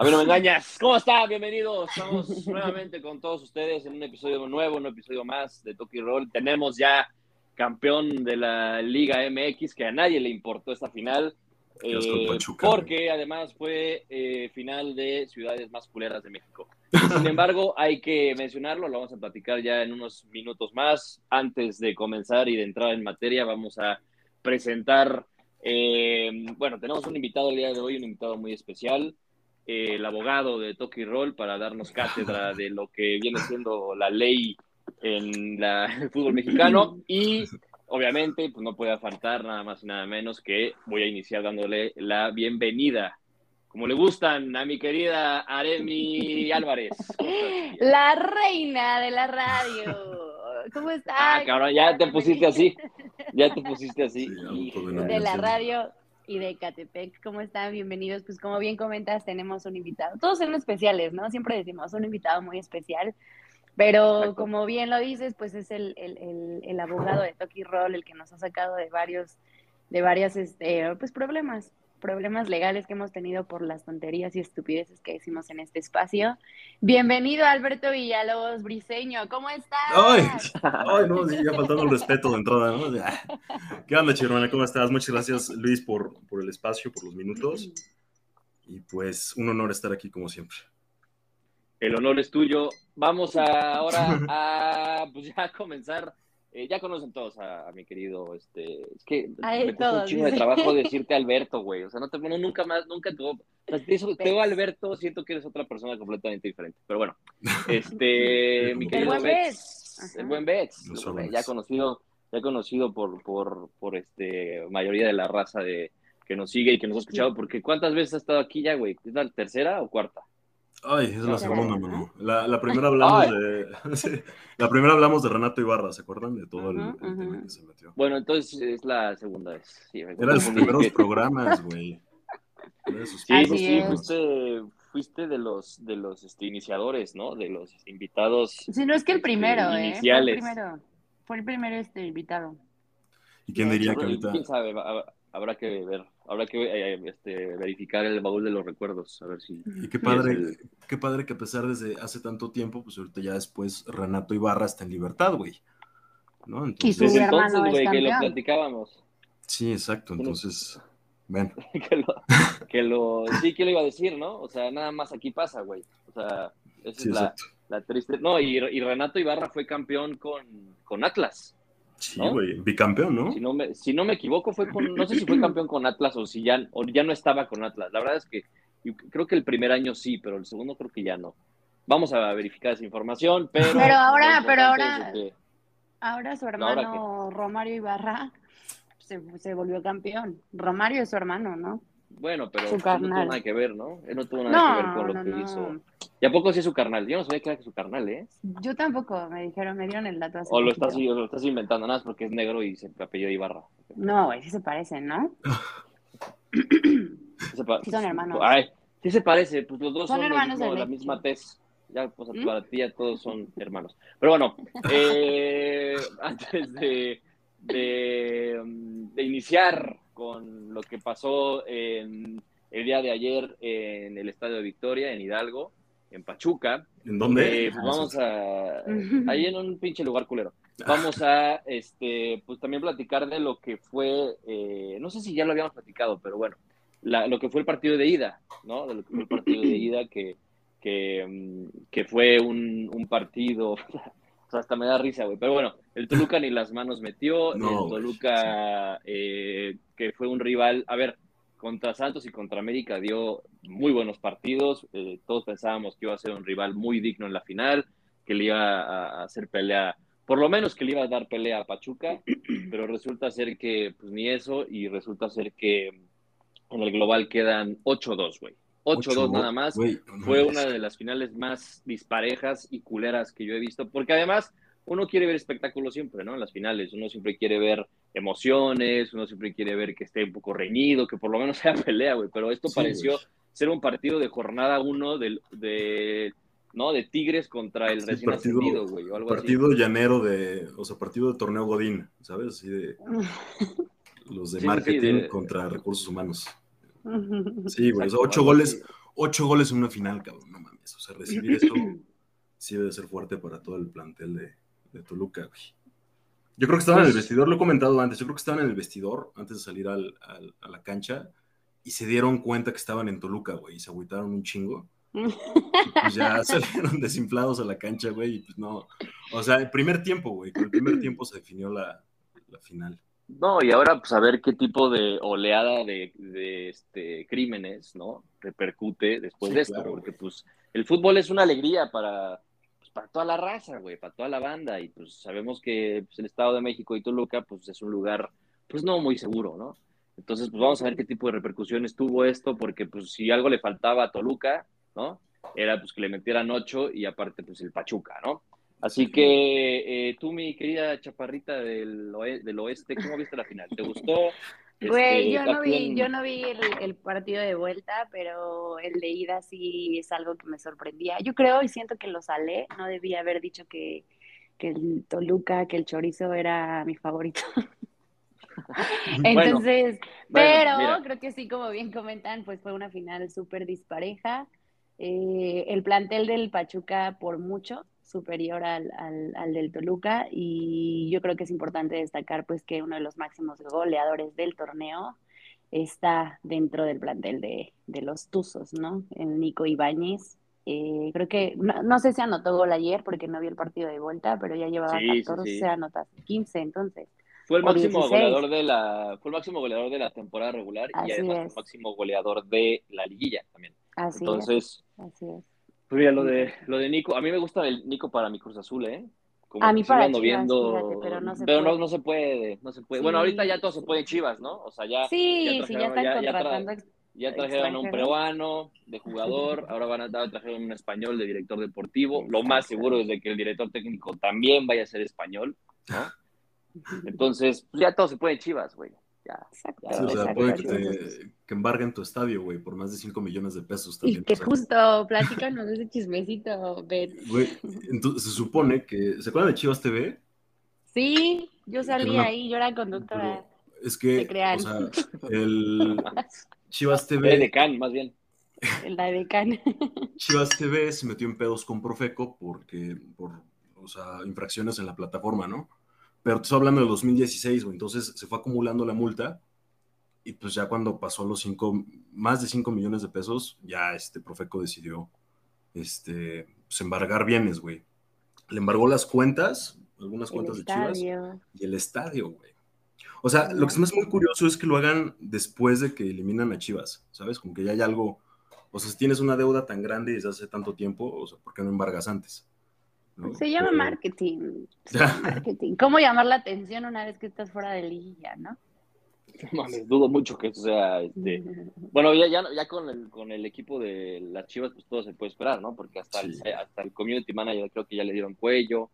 A mí no me engañas. ¿Cómo están? Bienvenidos. Estamos nuevamente con todos ustedes en un episodio nuevo, un episodio más de Toki Roll. Tenemos ya campeón de la Liga MX, que a nadie le importó esta final. Eh, porque además fue eh, final de ciudades más culeras de México. Sin embargo, hay que mencionarlo, lo vamos a platicar ya en unos minutos más. Antes de comenzar y de entrar en materia, vamos a presentar, eh, bueno, tenemos un invitado el día de hoy, un invitado muy especial el abogado de Toki Roll para darnos cátedra de lo que viene siendo la ley en la, el fútbol mexicano y obviamente pues no puede faltar nada más y nada menos que voy a iniciar dándole la bienvenida como le gustan a mi querida Aremi Álvarez. La reina de la radio. ¿Cómo estás? Ah, cabrón, ya te pusiste así. Ya te pusiste así. de la radio y de Catepec. ¿Cómo están? Bienvenidos. Pues como bien comentas, tenemos un invitado. Todos son especiales, ¿no? Siempre decimos un invitado muy especial. Pero como bien lo dices, pues es el, el, el, abogado de Toki Roll el que nos ha sacado de varios, de varias este, pues problemas problemas legales que hemos tenido por las tonterías y estupideces que decimos en este espacio. Bienvenido Alberto Villalobos Briseño, ¿cómo estás? Ay, ay no, ya faltando el respeto de entrada, ¿no? ¿Qué onda, Chirmana? ¿Cómo estás? Muchas gracias, Luis, por, por el espacio, por los minutos. Y pues, un honor estar aquí como siempre. El honor es tuyo. Vamos ahora a pues ya comenzar eh, ya conocen todos a, mi querido, este, es que me un chingo de trabajo decirte Alberto, güey, o sea, no te bueno, nunca más, nunca tuvo, o te Alberto, siento que eres otra persona completamente diferente, pero bueno, este, mi querido el buen Betts, el buen Betts, ya conocido, ya conocido por, por, por este, mayoría de la raza de, que nos sigue y que nos ha escuchado, porque ¿cuántas veces ha estado aquí ya, güey? ¿Es la tercera o cuarta? Ay, es la segunda, mano. La, la primera hablamos de. la primera hablamos de Renato Ibarra, ¿se acuerdan? De todo el, tema que se metió. Bueno, entonces es la segunda vez. Sí, Era de los primeros programas, güey. Sí, sí, fuiste, fuiste de los, de los este, iniciadores, ¿no? De los invitados. Sí, no es que el primero, ¿eh? Iniciales. Fue el primero, fue el primero este invitado. ¿Y quién diría que ahorita? ¿Quién sabe? habrá que ver, habrá que eh, este, verificar el baúl de los recuerdos, a ver si. Y qué padre, qué padre que a pesar desde hace tanto tiempo, pues ahorita ya después Renato Ibarra está en libertad, güey. ¿No? Entonces, Desde entonces, güey, que lo platicábamos. Sí, exacto, entonces. Bueno. que, lo, que lo, sí, que lo iba a decir, ¿no? O sea, nada más aquí pasa, güey. O sea, esa es la, la, triste. No, y, y, Renato Ibarra fue campeón con, con Atlas. Sí, güey, bicampeón, ¿no? Si no, me, si no me equivoco, fue con, no sé si fue campeón con Atlas o si ya, o ya no estaba con Atlas. La verdad es que creo que el primer año sí, pero el segundo creo que ya no. Vamos a verificar esa información, pero... Pero ahora, pero ahora, ahora su hermano Romario Ibarra se, se volvió campeón. Romario es su hermano, ¿no? Bueno, pero no tuvo nada que ver, ¿no? Él no tuvo nada que ver con lo que hizo. ¿Y a poco sí es su carnal? Yo no sabía que era su carnal, ¿eh? Yo tampoco, me dijeron, me dieron el dato así. O lo estás, lo estás inventando, nada más porque es negro y se apellido Ibarra. No, güey, sí se parecen, ¿no? sí, son hermanos. Ay, sí se parece, pues los dos son, hermanos de la misma tez. Ya, pues ¿Mm? para ti ya todos son hermanos. Pero bueno, eh, antes de, de, de iniciar con lo que pasó en el día de ayer en el Estadio de Victoria, en Hidalgo, en Pachuca. ¿En dónde? Eh, pues vamos a. Ahí en un pinche lugar culero. Vamos a, este, pues también platicar de lo que fue, eh, no sé si ya lo habíamos platicado, pero bueno, lo que fue el partido de ida, ¿no? De lo que fue el partido de ida, que, que, mm, que fue un, un partido o sea, hasta me da risa, güey. Pero bueno, el Toluca ni las manos metió. el Toluca, eh, que fue un rival, a ver, contra Santos y contra América dio muy buenos partidos. Eh, todos pensábamos que iba a ser un rival muy digno en la final, que le iba a hacer pelea, por lo menos que le iba a dar pelea a Pachuca, pero resulta ser que pues ni eso y resulta ser que en el global quedan 8-2, güey. 8-2 nada más. Fue una de las finales más disparejas y culeras que yo he visto, porque además uno quiere ver espectáculo siempre, ¿no? En las finales, uno siempre quiere ver emociones, uno siempre quiere ver que esté un poco reñido, que por lo menos sea pelea, güey, pero esto pareció ser un partido de jornada uno de, ¿no? De Tigres contra el recién partido, güey, o algo partido llanero de, o sea, partido de torneo Godín, ¿sabes? Así de los de marketing contra recursos humanos. Sí, güey, ocho goles, ocho goles en una final, cabrón, no mames. O sea, recibir esto sí debe ser fuerte para todo el plantel de, de Toluca, güey. Yo creo que estaban en el pues vestidor, lo he comentado antes, yo creo que estaban en el vestidor antes de salir al, a la cancha y se dieron cuenta que estaban en Toluca, güey, y se agüitaron un chingo. pues ya salieron desinflados a la cancha, güey, y pues no. O sea, el primer tiempo, güey, con el primer tiempo se definió la, la final. No, y ahora pues a ver qué tipo de oleada de, de este, crímenes, ¿no? Repercute después de esto, porque pues el fútbol es una alegría para, para toda la raza, güey, para toda la banda. Y pues sabemos que pues, el Estado de México y Toluca, pues es un lugar, pues no muy seguro, ¿no? Entonces, pues vamos a ver qué tipo de repercusiones tuvo esto, porque pues si algo le faltaba a Toluca, ¿no? Era pues que le metieran ocho y aparte pues el Pachuca, ¿no? Así que eh, tú, mi querida chaparrita del, del oeste, ¿cómo viste la final? ¿Te gustó? Güey, este, yo, no vi, yo no vi el, partido de vuelta, pero el de ida sí es algo que me sorprendía. Yo creo y siento que lo salé, no debía haber dicho que, el Toluca, que el chorizo era mi favorito. Entonces, pero creo que sí, como bien comentan, pues fue una final súper dispareja. Eh, el plantel del Pachuca por mucho superior al, al, del Toluca y yo creo que es importante destacar pues que uno de los máximos goleadores del torneo está dentro del plantel de, los Tuzos, ¿no? El Nico Ibáñez. Eh, creo que, no, sé si anotó gol ayer porque no vi el partido de vuelta, pero ya llevaba 14 anotas, 15 entonces. Fue el máximo goleador de la, fue el máximo goleador de la temporada regular y además el máximo goleador de la liguilla también. Así entonces, Así es. Pues lo de, lo de Nico, a mí me gusta el Nico para mi Cruz Azul, ¿eh? Como a mí para Chivas, viendo, pero no se puede. No, no, se puede, no se puede. Bueno, ahorita ya todo se puede en Chivas, ¿no? O sea, ya. Sí, sí, ya están contratando. Ya, trajeron a un peruano de jugador, ahora van a dar trajeron un español de director deportivo. Lo más seguro es de que el director técnico también vaya a ser español, ¿no? Entonces, pues ya todo se puede en Chivas, güey. Ya, Exacto. o sea, puede que, que, embarguen tu estadio, güey, por más de 5 millones de pesos también. Y que justo, platícanos ese chismecito, Ben. Güey, entonces se supone que, ¿se acuerdan de Chivas TV? Sí, yo salí ahí, yo era conductora. es que, o sea, el Chivas TV... El decán, más bien. La decán. Chivas TV se metió en pedos con Profeco porque, por, o sea, infracciones en la plataforma, ¿no? Pero te estoy hablando de 2016, güey. Entonces se fue acumulando la multa y pues ya cuando pasó los cinco, más de 5 millones de pesos, ya este Profeco decidió este, pues, embargar bienes, güey. Le embargó las cuentas, algunas cuentas de Chivas y el estadio, güey. O sea, lo que se me hace muy curioso es que lo hagan después de que eliminan a Chivas, ¿sabes? Como que ya hay algo, o sea, si tienes una deuda tan grande desde hace tanto tiempo, o sea, ¿por qué no embargas antes? Se llama marketing. marketing. ¿Cómo llamar la atención una vez que estás fuera de liguilla, no? Mames, dudo mucho que eso sea, este... bueno, ya, ya, ya con, el, con el equipo de las Chivas, pues todo se puede esperar, ¿no? Porque hasta, el, hasta el community manager creo que ya le dieron cuello,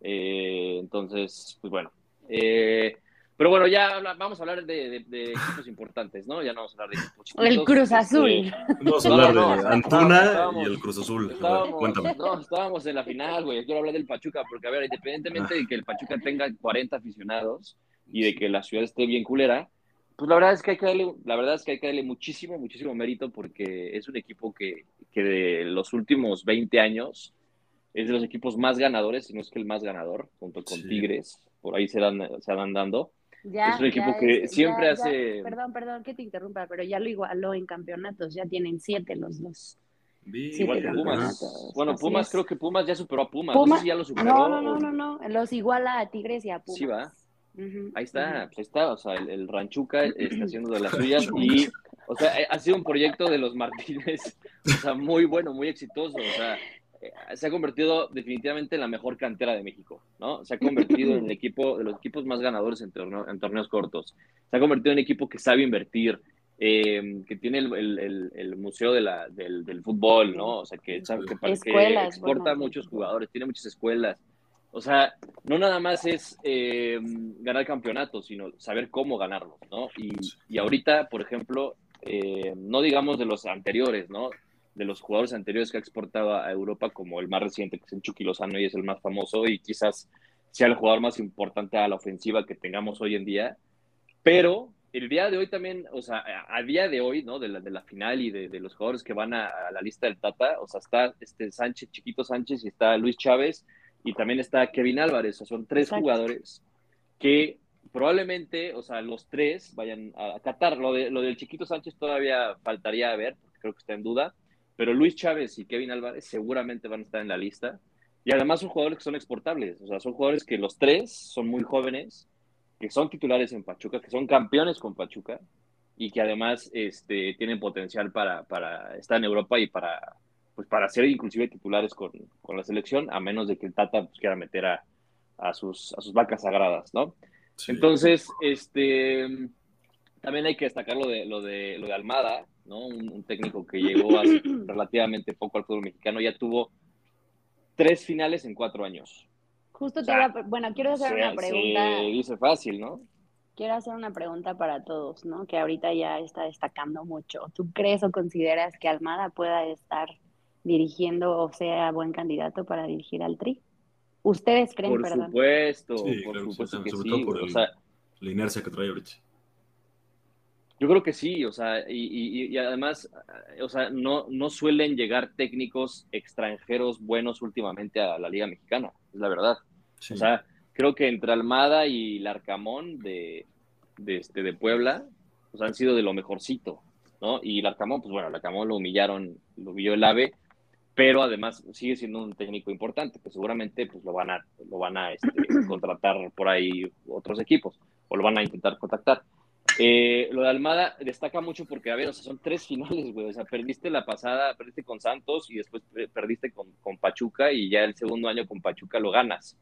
eh, entonces, pues bueno, eh, pero bueno, ya vamos a hablar de, equipos importantes, ¿no? Ya no vamos a hablar de equipos chiquitos. El Cruz Azul. Eh, vamos a hablar de Antuna y el Cruz Azul. Cuéntame. No, estábamos en la final, güey. Quiero hablar del Pachuca, porque a ver, independientemente de que el Pachuca tenga 40 aficionados y de que la ciudad esté bien culera, pues la verdad es que hay que darle, la verdad es que hay que darle muchísimo, muchísimo mérito porque es un equipo que, que de los últimos 20 años es de los equipos más ganadores, si no es que el más ganador, junto con Tigres, por ahí se, dan, se van dando es un equipo que siempre hace. perdón, perdón que te interrumpa, pero ya lo igualó en campeonatos, ya tienen siete los dos. Igual que Pumas. Bueno, Pumas, creo que Pumas ya superó a Pumas. No, ya lo superó, no, no, no, no, los iguala a Tigres y a Pumas. Sí, va. ahí está, pues ahí está, o sea, el, Ranchuca está haciendo de las suyas y, o sea, ha sido un proyecto de los Martínez, o sea, muy bueno, muy exitoso, o sea, se ha convertido definitivamente en la mejor cantera de México, ¿no? Se ha convertido en el equipo de los equipos más ganadores en, en torneos cortos. Se ha convertido en un equipo que sabe invertir, eh, que tiene el, museo de la, del, fútbol, ¿no? O sea, que, exporta muchos jugadores, tiene muchas escuelas. O sea, no nada más es eh, ganar campeonatos, sino saber cómo ganarlos, ¿no? Y, y ahorita, por ejemplo, no digamos de los anteriores, ¿no? De los jugadores anteriores que ha exportado a Europa, como el más reciente, que es el Chucky Lozano y es el más famoso, y quizás sea el jugador más importante a la ofensiva que tengamos hoy en día. Pero el día de hoy también, o sea, a, día de hoy, ¿no? De la, de la final y de, los jugadores que van a, la lista del Tata, o sea, está este Sánchez, Chiquito Sánchez y está Luis Chávez y también está Kevin Álvarez, o sea, son tres jugadores que probablemente, o sea, los tres vayan a Qatar. Lo, de, lo del Chiquito Sánchez todavía faltaría ver, porque creo que está en duda, pero Luis Chávez y Kevin Álvarez seguramente van a estar en la lista. Y además son jugadores que son exportables, o sea, son jugadores que los tres son muy jóvenes, que son titulares en Pachuca, que son campeones con Pachuca y que además este, tienen potencial para, para estar en Europa y para, pues para ser inclusive titulares con, con la selección, a menos de que el Tata pues, quiera meter a, a, sus, a sus vacas sagradas, ¿no? Entonces, este, también hay que destacar lo de, lo de, lo de Almada, ¿no? Un, técnico que llegó hace relativamente poco al fútbol mexicano, ya tuvo tres finales en cuatro años. Justo te iba, bueno, quiero hacer una pregunta. Se dice fácil, ¿no? Quiero hacer una pregunta para todos, ¿no? Que ahorita ya está destacando mucho. ¿Tú crees o consideras que Almada pueda estar dirigiendo o sea buen candidato para dirigir al Tri? ¿Ustedes creen, por Supuesto, sí, por supuesto, que sobre todo por la inercia que trae ahorita. Yo creo que sí, o sea, y, y, además, o sea, no, no suelen llegar técnicos extranjeros buenos últimamente a la Liga Mexicana, es la verdad. O sea, creo que entre Almada y Larcamón de, de, este, de Puebla, pues han sido de lo mejorcito, ¿no? Y Larcamón, pues bueno, Larcamón lo humillaron, lo humilló el AVE, pero además sigue siendo un técnico importante, que seguramente pues lo van a, lo van a este, contratar por ahí otros equipos, o lo van a intentar contactar. Eh, lo de Almada destaca mucho porque, a ver, o sea, son tres finales, güey. O sea, perdiste la pasada, perdiste con Santos y después perdiste con, con, Pachuca y ya el segundo año con Pachuca lo ganas.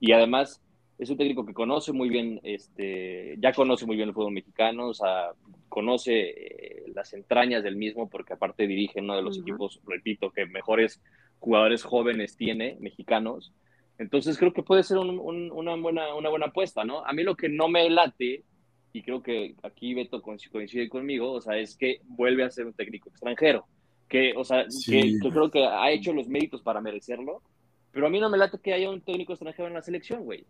Y además es un técnico que conoce muy bien, este, ya conoce muy bien el fútbol mexicano, o sea, conoce eh, las entrañas del mismo porque aparte dirige uno de los equipos, repito, que mejores jugadores jóvenes tiene, mexicanos. Entonces creo que puede ser una, buena, una buena apuesta, ¿no? A mí lo que no me late y creo que aquí Beto coincide conmigo, o sea, es que vuelve a ser un técnico extranjero, que, o sea, que, creo que ha hecho los méritos para merecerlo, pero a mí no me late que haya un técnico extranjero en la selección, güey.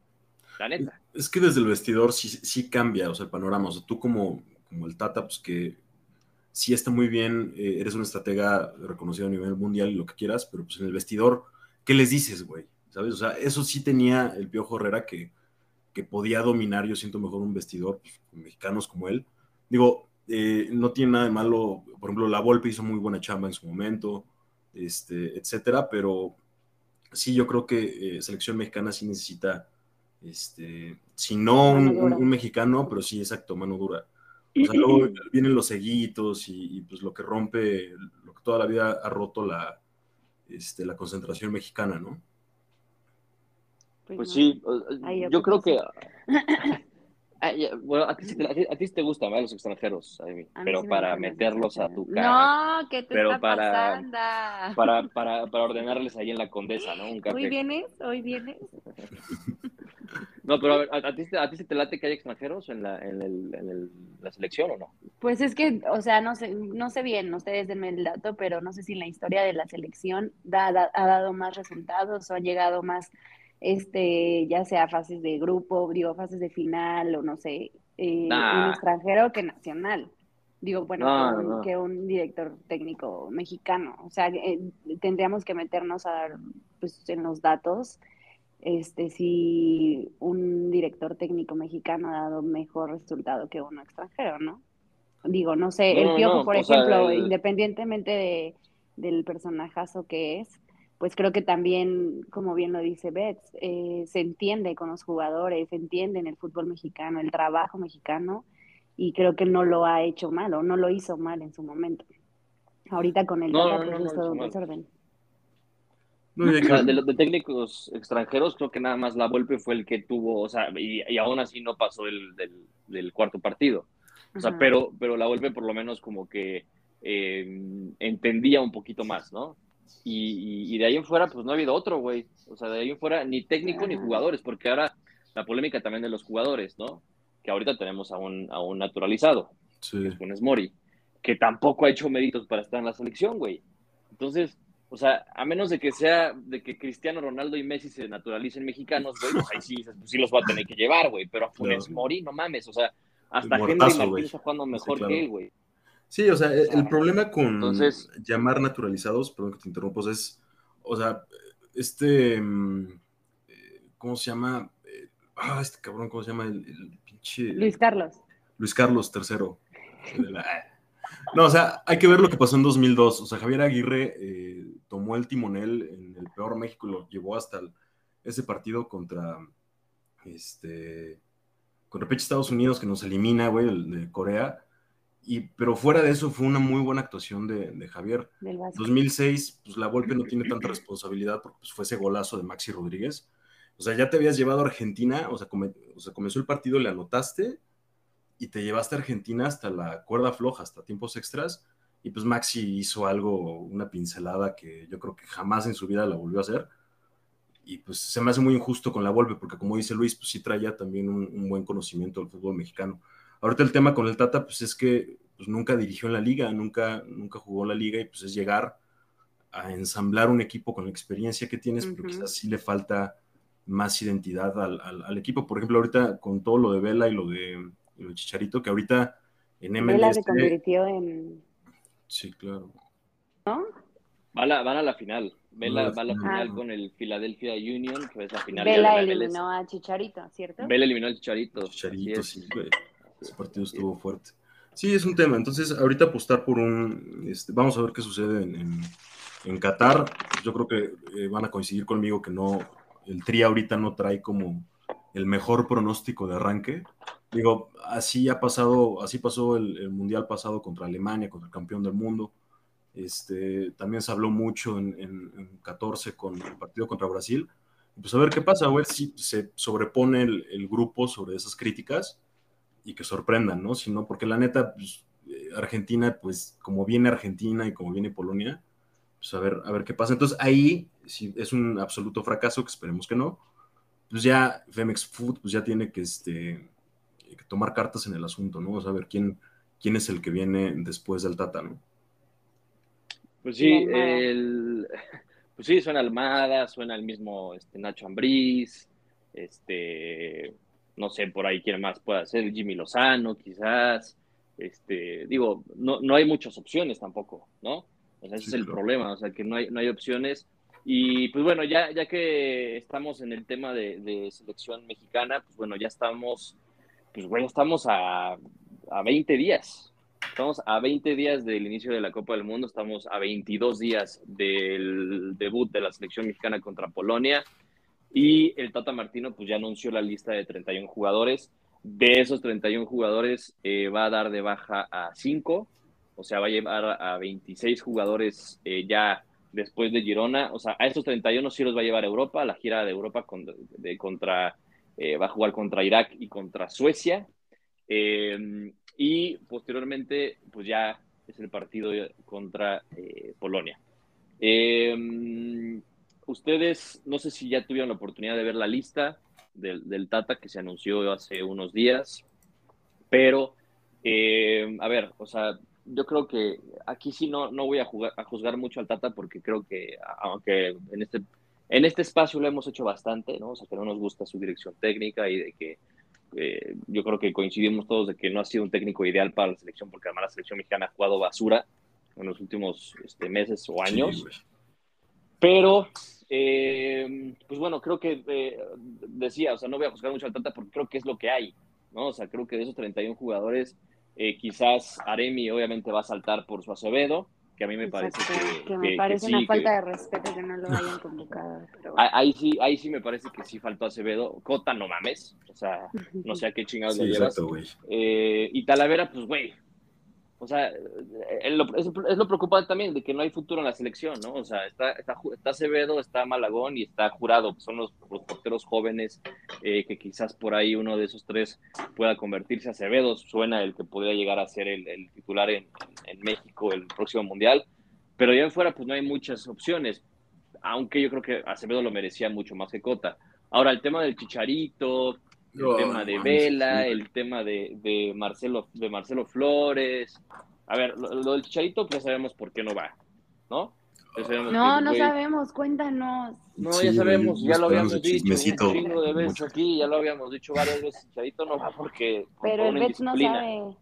La neta. Es que desde el vestidor sí, sí cambia, o sea, el panorama. O sea, tú como, como el Tata, pues que sí está muy bien, eh, eres un estratega reconocido a nivel mundial y lo que quieras, pero pues en el vestidor, ¿qué les dices, güey? ¿Sabes? O sea, eso sí tenía el Piojo Herrera que que podía dominar, yo siento mejor un vestidor, pues, mexicanos como él. Digo, eh, no tiene nada de malo, por ejemplo, La Volpe hizo muy buena chamba en su momento, este, etcétera, pero sí, yo creo que eh, selección mexicana sí necesita, este, si no un, mexicano, pero sí, exacto, mano dura. O sea, luego vienen los seguitos y, pues lo que rompe, lo que toda la vida ha roto la, este, la concentración mexicana, ¿no? Pues, pues sí, yo creo que... bueno, a ti, a ti te gustan los extranjeros, pero para meterlos a tu cara. No, ¿qué te pero está para, pasando? Para, para, para, ordenarles ahí en la condesa, ¿no? Un café. ¿Hoy vienes? ¿Hoy vienes? No, pero a, ver, ¿a, ti, ¿a ti se te late que haya extranjeros en la, en, el, en el, la selección o no? Pues es que, o sea, no sé, no sé bien, ustedes denme el dato, pero no sé si en la historia de la selección da, ha dado más resultados o ha llegado más este, ya sea fases de grupo, digo, fases de final o no sé, eh, un extranjero que nacional. Digo, bueno, que, un, director técnico mexicano. O sea, eh, tendríamos que meternos a dar, pues, en los datos, este, si un director técnico mexicano ha dado mejor resultado que uno extranjero, ¿no? Digo, no sé, el Piojo, por ejemplo, independientemente de, del personajazo que es, pues creo que también, como bien lo dice Beth, eh, se entiende con los jugadores, se entiende en el fútbol mexicano, el trabajo mexicano, y creo que no lo ha hecho mal o no lo hizo mal en su momento. Ahorita con el no, pues es todo un desorden. de los de técnicos extranjeros, creo que nada más la Volpe fue el que tuvo, o sea, y, aún así no pasó el, del, cuarto partido. O sea, pero, pero la Volpe por lo menos como que eh, entendía un poquito más, ¿no? Y, de ahí en fuera, pues no ha habido otro, güey. O sea, de ahí en fuera, ni técnico ni jugadores, porque ahora la polémica también de los jugadores, ¿no? Que ahorita tenemos a un, a un naturalizado, que es Funes Mori, que tampoco ha hecho méritos para estar en la selección, güey. Entonces, o sea, a menos de que sea, de que Cristiano Ronaldo y Messi se naturalicen mexicanos, güey, pues ahí sí, pues sí los va a tener que llevar, güey. Pero a Funes Mori, no mames, o sea, hasta Henry Martín está jugando mejor que él, güey. Sí, o sea, el, problema con llamar naturalizados, perdón que te interrumpo, es, o sea, este, mm, eh, ¿cómo se llama? Eh, ah, este cabrón, ¿cómo se llama? El, pinche... Luis Carlos. Luis Carlos III. No, o sea, hay que ver lo que pasó en 2002. O sea, Javier Aguirre eh, tomó el timonel en el peor México y lo llevó hasta ese partido contra este contra Estados Unidos que nos elimina, güey, el de Corea. Y, pero fuera de eso fue una muy buena actuación de, de Javier. 2006, pues la Volpe no tiene tanta responsabilidad porque pues, fue ese golazo de Maxi Rodríguez. O sea, ya te habías llevado a Argentina, o sea, o sea, comenzó el partido, le anotaste y te llevaste a Argentina hasta la cuerda floja, hasta tiempos extras. Y pues Maxi hizo algo, una pincelada que yo creo que jamás en su vida la volvió a hacer. Y pues se me hace muy injusto con la Volpe, porque como dice Luis, pues sí traía también un, buen conocimiento del fútbol mexicano. Ahorita el tema con el Tata, pues es que pues, nunca dirigió en la liga, nunca, nunca jugó en la liga y pues es llegar a ensamblar un equipo con la experiencia que tienes, pero quizás sí le falta más identidad al, al, equipo. Por ejemplo, ahorita con todo lo de Vela y lo de el Chicharito, que ahorita en MLS... Vela se convirtió en... Sí, claro. ¿No? Van a, van a la final. Vela va a la final con el Philadelphia Union, que es la final. Vela eliminó a Chicharito, ¿cierto? Vela eliminó a Chicharito. Chicharito, sí, Ese partido estuvo fuerte. Sí, es un tema. Entonces, ahorita apostar por un. Este, vamos a ver qué sucede en, en, Qatar. Yo creo que eh, van a coincidir conmigo que no. El Tri ahorita no trae como el mejor pronóstico de arranque. Digo, así ha pasado, así pasó el, mundial pasado contra Alemania, contra el campeón del mundo. Este, también se habló mucho en, en, 14 con el partido contra Brasil. Pues a ver qué pasa, a ver si se sobrepone el, grupo sobre esas críticas y que sorprendan, ¿no? Si no, porque la neta, pues, eh, Argentina, pues como viene Argentina y como viene Polonia, pues a ver, a ver qué pasa. Entonces ahí, si es un absoluto fracaso, que esperemos que no, pues ya Femex Food pues ya tiene que este, tomar cartas en el asunto, ¿no? a ver quién, quién es el que viene después del Tata, ¿no? Pues sí, el, pues sí, suena Almada, suena el mismo este, Nacho Ambriz, este, no sé por ahí quién más puede ser, Jimmy Lozano, quizás, este, digo, no, no hay muchas opciones tampoco, ¿no? ese es el problema, o sea, que no hay, no hay opciones. Y pues bueno, ya, ya que estamos en el tema de, de selección mexicana, pues bueno, ya estamos pues bueno, estamos a, a 20 días. Estamos a 20 días del inicio de la Copa del Mundo, estamos a 22 días del debut de la selección mexicana contra Polonia y el Tata Martino pues ya anunció la lista de 31 jugadores. De esos 31 jugadores eh, va a dar de baja a 5, o sea, va a llevar a 26 jugadores eh, ya después de Girona. O sea, a estos 31 sí los va a llevar a Europa, la gira de Europa contra eh, va a jugar contra Irak y contra Suecia. Y posteriormente, pues ya es el partido contra Polonia. Ustedes, no sé si ya tuvieron la oportunidad de ver la lista del, Tata que se anunció hace unos días, pero, a ver, o sea, yo creo que aquí sí no, no voy a, jugar, a juzgar mucho al Tata porque creo que, aunque en este en este espacio lo hemos hecho bastante, ¿no? O sea, que no nos gusta su dirección técnica y de que eh, yo creo que coincidimos todos de que no ha sido un técnico ideal para la selección, porque además la selección mexicana ha jugado basura en los últimos este, meses o años. Pero, eh, pues bueno, creo que eh, decía, o sea, no voy a juzgar mucho al Tata porque creo que es lo que hay, ¿no? O sea, creo que de esos 31 jugadores, quizás Aremi obviamente va a saltar por su Acevedo, que a mí me parece que, que, me parece una falta de respeto que no lo hayan convocado. Ahí sí, ahí sí me parece que sí faltó Acevedo. Cota, no mames. O sea, no sé a qué chingados le llevas. eh, y Talavera, pues, güey, o sea, eh, es lo, preocupante también de que no hay futuro en la selección, ¿no? O sea, está, está, está Acevedo, está Malagón y está Jurado, son los, porteros jóvenes eh, que quizás por ahí uno de esos tres pueda convertirse. Acevedo suena el que podría llegar a ser el, titular en, México el próximo Mundial, pero ya en fuera pues no hay muchas opciones, aunque yo creo que Acevedo lo merecía mucho más que Cota. Ahora, el tema del Chicharito, el tema de Vela, el tema de, Marcelo, de Marcelo Flores. A ver, lo, del Chicharito, pues sabemos por qué no va, ¿no? no, no sabemos, cuéntanos. No, ya sabemos, ya lo habíamos dicho un chingo de veces aquí, ya lo habíamos dicho varias veces. Chicharito no va porque. Pero el Betis no sabe.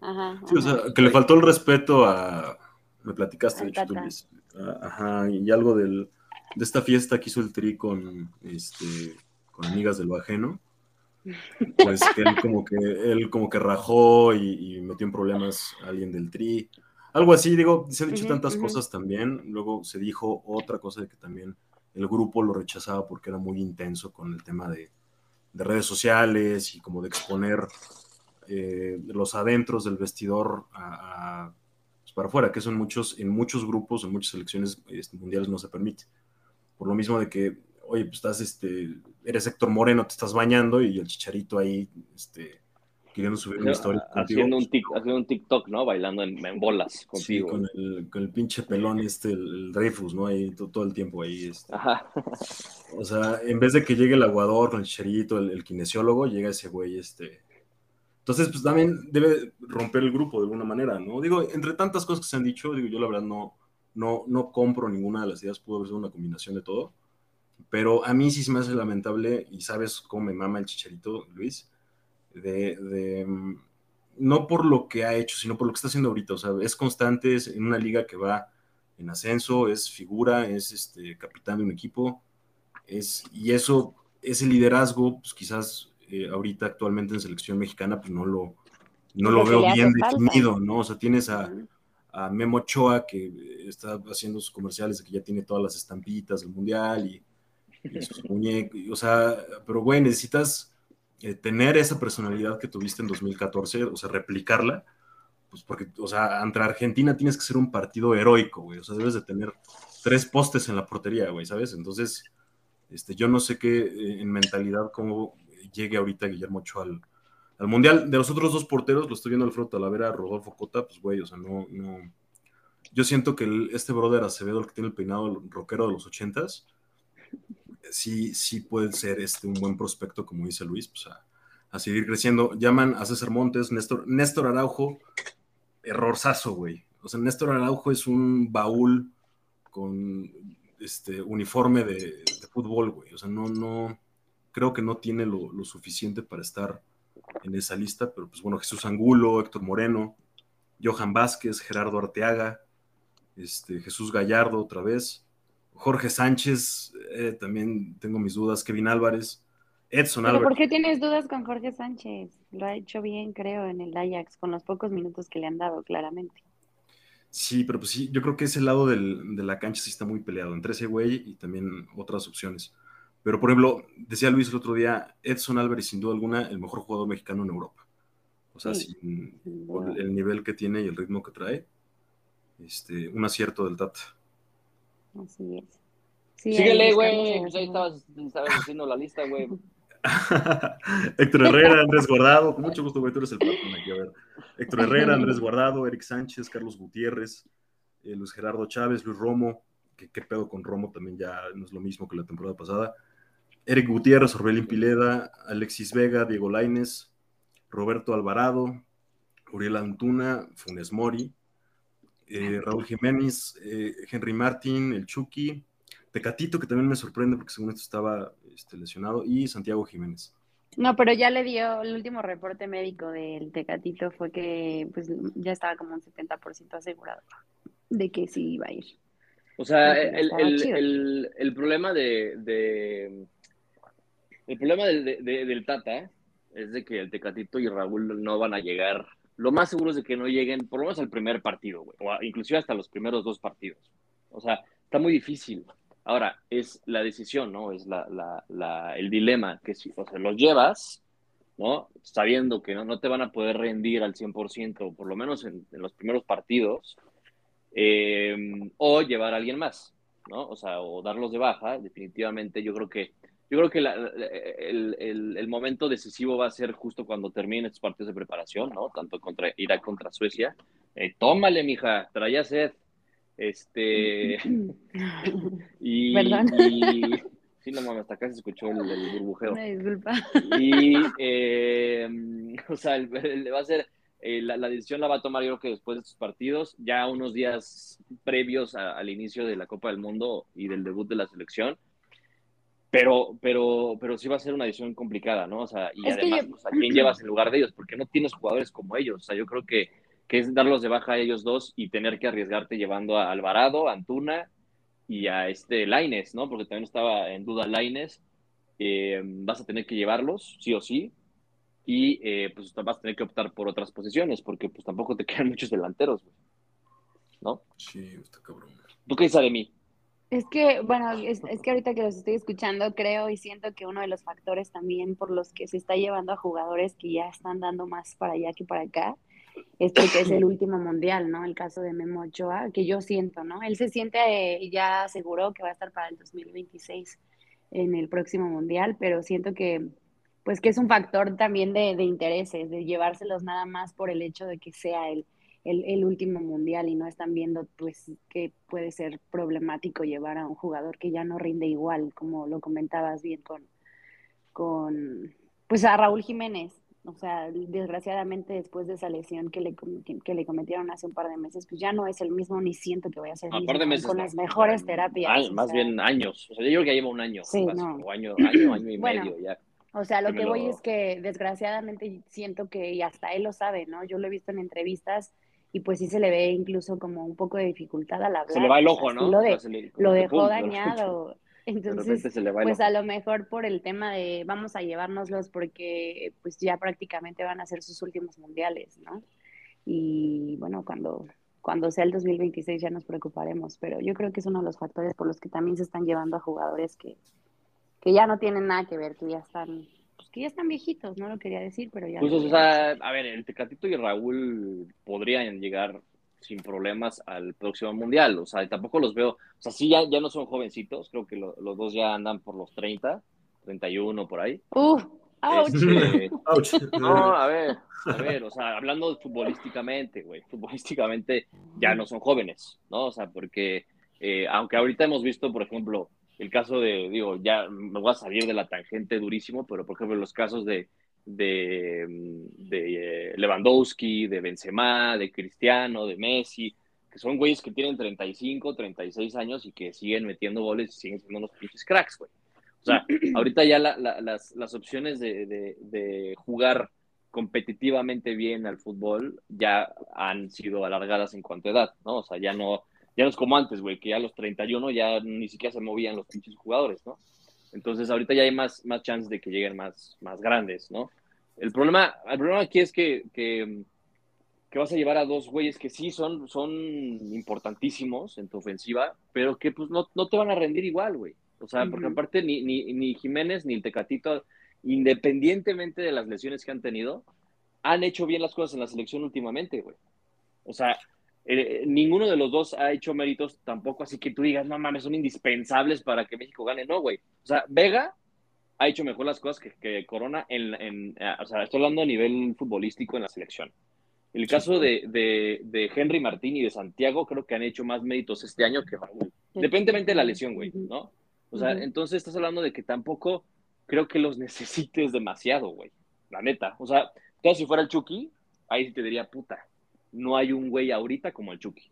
Ajá, sí, o sea, que le faltó el respeto a. Me platicaste, de hecho, Ajá, y algo del, de esta fiesta que hizo el Tri con, este, con amigas del Bajeno. Pues que él como que, él como que rajó y, metió en problemas a alguien del Tri. Algo así, digo, se han dicho tantas cosas también. Luego se dijo otra cosa de que también el grupo lo rechazaba porque era muy intenso con el tema de, de redes sociales y como de exponer eh, los adentros del vestidor a, pues, para afuera, que eso en muchos, en muchos grupos, en muchas selecciones este, mundiales no se permite. Por lo mismo de que, oye, pues estás, este, eres Héctor Moreno, te estás bañando y el chicharito ahí, este, queriendo subir una historia. Haciendo, un, haciendo un TikTok, ¿no? Bailando en, bolas contigo. con el, con el pinche pelón este, el, Dreyfus, ¿no? Ahí todo, el tiempo ahí. Este. Ajá. O sea, en vez de que llegue el aguador con el chicharito, el, el kinesiólogo, llega ese güey, este, entonces, pues también debe romper el grupo de alguna manera, ¿no? Digo, entre tantas cosas que se han dicho, digo, yo la verdad no, no, no compro ninguna de las ideas, pudo haber sido una combinación de todo, pero a mí sí se me hace lamentable, y sabes cómo me mama el chicharito, Luis, de, mm, no por lo que ha hecho, sino por lo que está haciendo ahorita, o sea, es constante, es en una liga que va en ascenso, es figura, es este, capitán de un equipo, es, y eso, ese liderazgo, pues quizás eh, ahorita actualmente en selección mexicana, pues no lo, no lo veo bien definido, ¿no? O sea, tienes a, a, Memo Ochoa que está haciendo sus comerciales de que ya tiene todas las estampitas del mundial y, muñecos, o sea, pero güey, necesitas eh, tener esa personalidad que tuviste en 2014, o sea, replicarla, pues porque, o sea, ante Argentina tienes que ser un partido heroico, güey, o sea, debes de tener tres postes en la portería, güey, ¿sabes? Entonces, este, yo no sé qué eh, en mentalidad, cómo llegue ahorita Guillermo Ochoa al, al, Mundial. De los otros dos porteros, lo estoy viendo Alfredo Talavera, Rodolfo Cota, pues güey, o sea, no, no. Yo siento que este brother Acevedo, el que tiene el peinado rockero de los ochentas, sí, sí puede ser este un buen prospecto, como dice Luis, pues a, seguir creciendo. Llaman a César Montes, Néstor, Néstor Araujo, errorzazo, güey. O sea, Néstor Araujo es un baúl con este uniforme de, de fútbol, güey. O sea, no, no, creo que no tiene lo, suficiente para estar en esa lista, pero pues bueno, Jesús Angulo, Héctor Moreno, Johan Vázquez, Gerardo Arteaga, este, Jesús Gallardo otra vez, Jorge Sánchez, eh, también tengo mis dudas, Kevin Álvarez, Edson ¿Pero ¿Por qué tienes dudas con Jorge Sánchez? Lo ha hecho bien, creo, en el Ajax, con los pocos minutos que le han dado, claramente. Sí, pero pues sí, yo creo que ese lado de la cancha sí está muy peleado, entre ese güey y también otras opciones. Pero, por ejemplo, decía Luis el otro día, Edson Álvarez, sin duda alguna, el mejor jugador mexicano en Europa. O sea, sin, por el nivel que tiene y el ritmo que trae, este, un acierto del Tata. Así es. Síguele, güey. Pues ahí estabas, haciendo la lista, güey. Héctor Herrera, Andrés Guardado, con mucho gusto, güey, tú eres el patrón aquí, a ver. Héctor Herrera, Andrés Guardado, Eric Sánchez, Carlos Gutiérrez, eh, Luis Gerardo Chávez, Luis Romo, que qué pedo con Romo también ya no es lo mismo que la temporada pasada. Eric Gutiérrez, Orbelín Pileda, Alexis Vega, Diego Laines, Roberto Alvarado, Uriel Antuna, Funes Mori, eh, Raúl Jiménez, eh, Henry Martín, el Chucky, Tecatito, que también me sorprende porque según esto estaba este, lesionado, y Santiago Jiménez. No, pero ya le dio el último reporte médico del Tecatito fue que pues ya estaba como un 70% asegurado de que sí iba a ir. O sea, el, el, el, problema de, el problema del Tata es de que el Tecatito y Raúl no van a llegar. Lo más seguro es de que no lleguen, por lo menos al primer partido, güey, o inclusive hasta los primeros dos partidos. O sea, está muy difícil. Ahora, es la decisión, ¿no? Es la, la, la, el dilema, que si, o sea, los llevas, ¿no? Sabiendo que no, no te van a poder rendir al 100%, por lo menos en, en los primeros partidos, eh, o llevar a alguien más, ¿no? O sea, o darlos de baja, definitivamente yo creo que yo creo que el, momento decisivo va a ser justo cuando terminen estos partidos de preparación, ¿no? Tanto contra Irak contra Suecia. Eh, tómale, mija, traía sed. Este. y, ¿Perdón? sí, no mames, hasta acá se escuchó el, burbujeo. disculpa. Y, eh, o sea, va a ser eh, la, decisión la va a tomar yo creo que después de estos partidos, ya unos días previos al inicio de la Copa del Mundo y del debut de la selección. Pero, pero, pero sí va a ser una decisión complicada, ¿no? O sea, y además, pues, ¿a quién llevas en lugar de ellos? Porque no tienes jugadores como ellos. O sea, yo creo que, que es darlos de baja a ellos dos y tener que arriesgarte llevando a Alvarado, a Antuna y a este Laines, ¿no? Porque también estaba en duda Laines. Eh, vas a tener que llevarlos, sí o sí, y eh, pues vas a tener que optar por otras posiciones, porque pues tampoco te quedan muchos delanteros, ¿no? Sí, está cabrón. ¿Tú qué dices de mí? Es que, bueno, es, que ahorita que los estoy escuchando, creo y siento que uno de los factores también por los que se está llevando a jugadores que ya están dando más para allá que para acá, es porque es el último mundial, ¿no? El caso de Memo Ochoa, que yo siento, ¿no? Él se siente eh, ya aseguró que va a estar para el 2026 en el próximo mundial, pero siento que pues que es un factor también de, de, intereses, de llevárselos nada más por el hecho de que sea el, el, último mundial y no están viendo pues que puede ser problemático llevar a un jugador que ya no rinde igual, como lo comentabas bien con, con pues a Raúl Jiménez. O sea, desgraciadamente después de esa lesión que le, que le cometieron hace un par de meses, pues ya no es el mismo, ni siento que voy a ser el mismo, con las mejores terapias. más bien años. O sea, yo creo que lleva un año. Sí, o año, año, año y medio ya. O sea, lo que voy es que desgraciadamente siento que, y hasta él lo sabe, ¿no? Yo lo he visto en entrevistas y pues sí se le ve incluso como un poco de dificultad al hablar. Se le va el ojo, ¿no? Lo, lo dejó dañado. Entonces, pues a lo mejor por el tema de vamos a llevárnoslos porque pues ya prácticamente van a ser sus últimos mundiales, ¿no? Y bueno, cuando, cuando sea el 2026 ya nos preocuparemos, pero yo creo que es uno de los factores por los que también se están llevando a jugadores que, que ya no tienen nada que ver, que ya están, pues que ya están viejitos, no lo quería decir, pero ya. Pues, o sea, a ver, el Tecatito y Raúl podrían llegar sin problemas al próximo mundial, o sea, tampoco los veo, o sea, sí, ya, ya no son jovencitos, creo que los dos ya andan por los 30, 31 por ahí. ¡Uh! Este, no, a ver, a ver, o sea, hablando futbolísticamente, güey, futbolísticamente ya no son jóvenes, ¿no? O sea, porque eh, aunque ahorita hemos visto, por ejemplo, el caso de, digo, ya me voy a salir de la tangente durísimo, pero por ejemplo los casos de, de, de eh, Lewandowski, de Benzema, de Cristiano, de Messi, que son güeyes que tienen 35, 36 años y que siguen metiendo goles y siguen siendo unos pinches cracks, güey. O sea, ahorita ya las, las, opciones de, de, de, jugar competitivamente bien al fútbol ya han sido alargadas en cuanto a edad, ¿no? O sea, ya no, ya no es como antes, güey, que ya a los 31 ya ni siquiera se movían los pinches jugadores, ¿no? Entonces ahorita ya hay más, más chances de que lleguen más, más grandes, ¿no? El problema, el problema aquí es que, que, vas a llevar a dos güeyes que sí son, son importantísimos en tu ofensiva, pero que pues no, no te van a rendir igual, güey. O sea, porque aparte ni, ni, ni Jiménez ni el Tecatito, independientemente de las lesiones que han tenido, han hecho bien las cosas en la selección últimamente, güey. O sea, eh, ninguno de los dos ha hecho méritos tampoco, así que tú digas, no mames, son indispensables para que México gane. No, güey. O sea, Vega ha hecho mejor las cosas que, Corona en, en, eh, o sea, estoy hablando a nivel futbolístico en la selección. El caso de, de, Henry Martín y de Santiago creo que han hecho más méritos este año que. Independientemente de la lesión, güey, ¿no? O sea, entonces estás hablando de que tampoco creo que los necesites demasiado, güey. La neta. O sea, todo si fuera el Chucky, ahí sí te diría puta no hay un güey ahorita como el Chucky.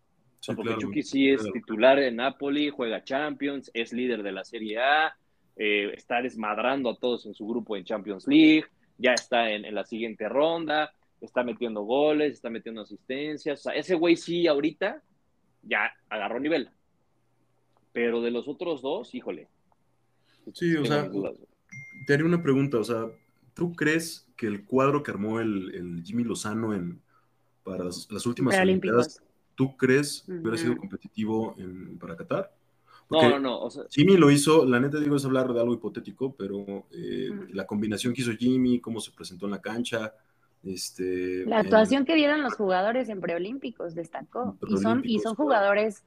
porque el Chucky sí es titular en Napoli, juega Champions, es líder de la Serie A, eh, está desmadrando a todos en su grupo en Champions League, ya está en, la siguiente ronda, está metiendo goles, está metiendo asistencias. O sea, ese güey sí ahorita ya agarró nivel. Pero de los otros dos, híjole. Sí, o sea, te haré una pregunta, o sea, ¿tú crees que el cuadro que armó el Jimmy Lozano en, para las últimas Olimpiadas, ¿tú crees que hubiera sido competitivo en, para Qatar? no, no, no. Jimmy lo hizo, la neta digo es hablar de algo hipotético, pero eh, la combinación que hizo Jimmy, cómo se presentó en la cancha, este, la actuación que dieron los jugadores en preolímpicos destacó. Y son, y son jugadores